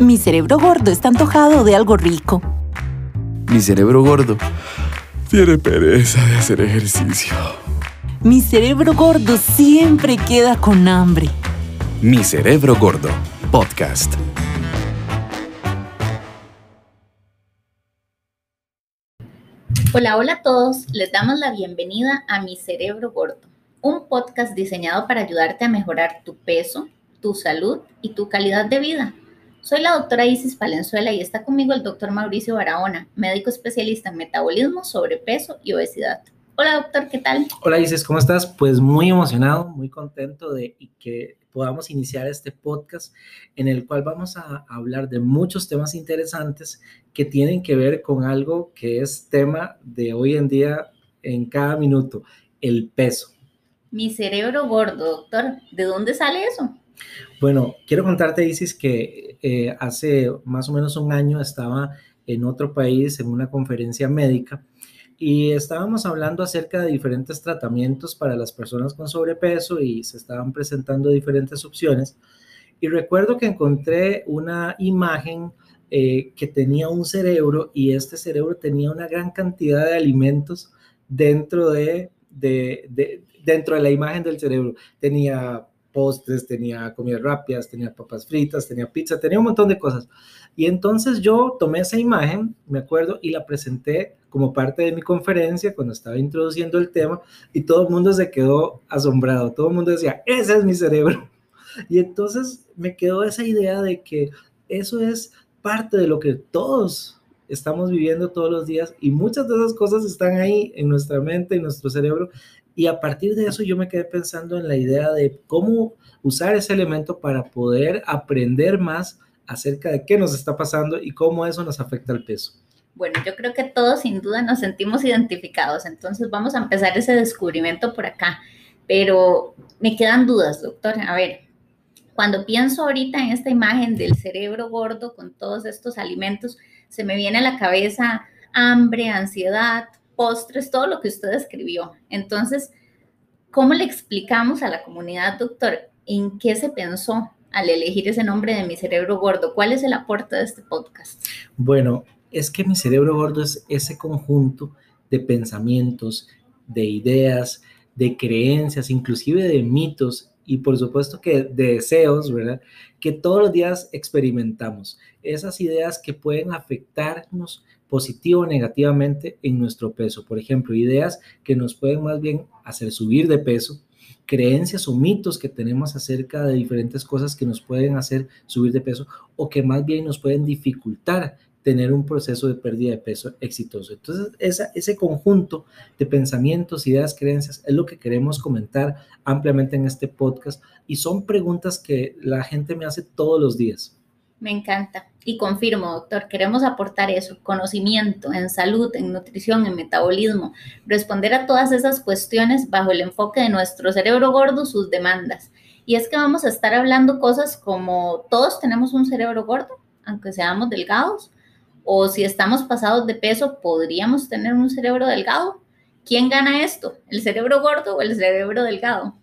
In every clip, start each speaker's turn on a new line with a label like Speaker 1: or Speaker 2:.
Speaker 1: Mi cerebro gordo está antojado de algo rico.
Speaker 2: Mi cerebro gordo tiene pereza de hacer ejercicio.
Speaker 1: Mi cerebro gordo siempre queda con hambre.
Speaker 2: Mi cerebro gordo, podcast.
Speaker 3: Hola, hola a todos. Les damos la bienvenida a Mi Cerebro Gordo, un podcast diseñado para ayudarte a mejorar tu peso, tu salud y tu calidad de vida. Soy la doctora Isis Palenzuela y está conmigo el doctor Mauricio Barahona, médico especialista en metabolismo, sobrepeso y obesidad. Hola doctor, ¿qué tal?
Speaker 4: Hola Isis, ¿cómo estás? Pues muy emocionado, muy contento de que podamos iniciar este podcast en el cual vamos a hablar de muchos temas interesantes que tienen que ver con algo que es tema de hoy en día en cada minuto, el peso.
Speaker 3: Mi cerebro gordo, doctor, ¿de dónde sale eso?
Speaker 4: Bueno, quiero contarte, Isis, que eh, hace más o menos un año estaba en otro país en una conferencia médica y estábamos hablando acerca de diferentes tratamientos para las personas con sobrepeso y se estaban presentando diferentes opciones. Y recuerdo que encontré una imagen eh, que tenía un cerebro y este cerebro tenía una gran cantidad de alimentos dentro de, de dentro de la imagen del cerebro. Tenía postres, tenía comidas rápidas, tenía papas fritas, tenía pizza, tenía un montón de cosas. Y entonces yo tomé esa imagen, me acuerdo, y la presenté como parte de mi conferencia cuando estaba introduciendo el tema y todo el mundo se quedó asombrado, todo el mundo decía, ese es mi cerebro. Y entonces me quedó esa idea de que eso es parte de lo que todos estamos viviendo todos los días y muchas de esas cosas están ahí en nuestra mente, en nuestro cerebro y a partir de eso yo me quedé pensando en la idea de cómo usar ese elemento para poder aprender más acerca de qué nos está pasando y cómo eso nos afecta al peso.
Speaker 3: Bueno, yo creo que todos sin duda nos sentimos identificados, entonces vamos a empezar ese descubrimiento por acá. Pero me quedan dudas, doctor. A ver, cuando pienso ahorita en esta imagen del cerebro gordo con todos estos alimentos, se me viene a la cabeza hambre, ansiedad, postres, todo lo que usted escribió. Entonces, ¿cómo le explicamos a la comunidad, doctor, en qué se pensó al elegir ese nombre de mi cerebro gordo? ¿Cuál es el aporte de este podcast?
Speaker 4: Bueno, es que mi cerebro gordo es ese conjunto de pensamientos, de ideas, de creencias, inclusive de mitos y por supuesto que de deseos, ¿verdad? Que todos los días experimentamos. Esas ideas que pueden afectarnos positivo o negativamente en nuestro peso. Por ejemplo, ideas que nos pueden más bien hacer subir de peso, creencias o mitos que tenemos acerca de diferentes cosas que nos pueden hacer subir de peso o que más bien nos pueden dificultar tener un proceso de pérdida de peso exitoso. Entonces, ese conjunto de pensamientos, ideas, creencias es lo que queremos comentar ampliamente en este podcast y son preguntas que la gente me hace todos los días.
Speaker 3: Me encanta. Y confirmo, doctor, queremos aportar eso, conocimiento en salud, en nutrición, en metabolismo, responder a todas esas cuestiones bajo el enfoque de nuestro cerebro gordo, sus demandas. Y es que vamos a estar hablando cosas como todos tenemos un cerebro gordo, aunque seamos delgados, o si estamos pasados de peso, podríamos tener un cerebro delgado. ¿Quién gana esto? ¿El cerebro gordo o el cerebro delgado?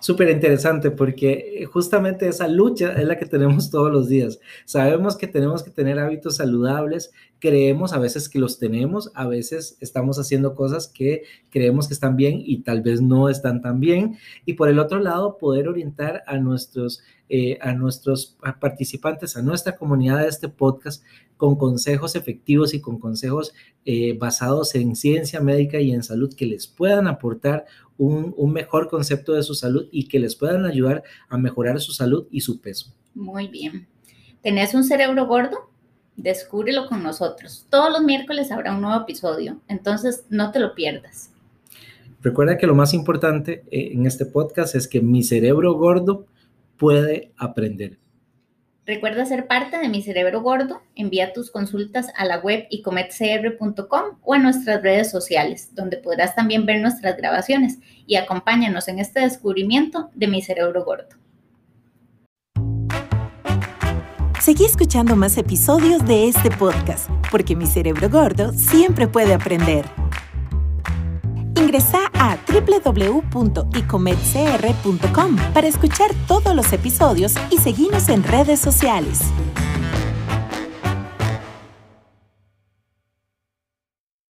Speaker 4: Súper interesante porque eh, justamente esa lucha es la que tenemos todos los días. Sabemos que tenemos que tener hábitos saludables, creemos a veces que los tenemos, a veces estamos haciendo cosas que creemos que están bien y tal vez no están tan bien. Y por el otro lado, poder orientar a nuestros, eh, a nuestros participantes, a nuestra comunidad de este podcast con consejos efectivos y con consejos eh, basados en ciencia médica y en salud que les puedan aportar un, un, mejor concepto de su salud y que les puedan ayudar a mejorar su salud y su peso.
Speaker 3: Muy bien. ¿Tenés un cerebro gordo? Descúbrelo con nosotros. Todos los miércoles habrá un nuevo episodio, entonces no te lo pierdas.
Speaker 4: Recuerda que lo más importante eh, en este podcast es que mi cerebro gordo puede aprender.
Speaker 3: Recuerda ser parte de Mi Cerebro Gordo. Envía tus consultas a la web icometcr.com o a nuestras redes sociales, donde podrás también ver nuestras grabaciones y acompáñanos en este descubrimiento de Mi Cerebro Gordo.
Speaker 1: Seguí escuchando más episodios de este podcast, porque mi cerebro gordo siempre puede aprender. Ingresa a www.icometcr.com para escuchar todos los episodios y seguirnos en redes sociales.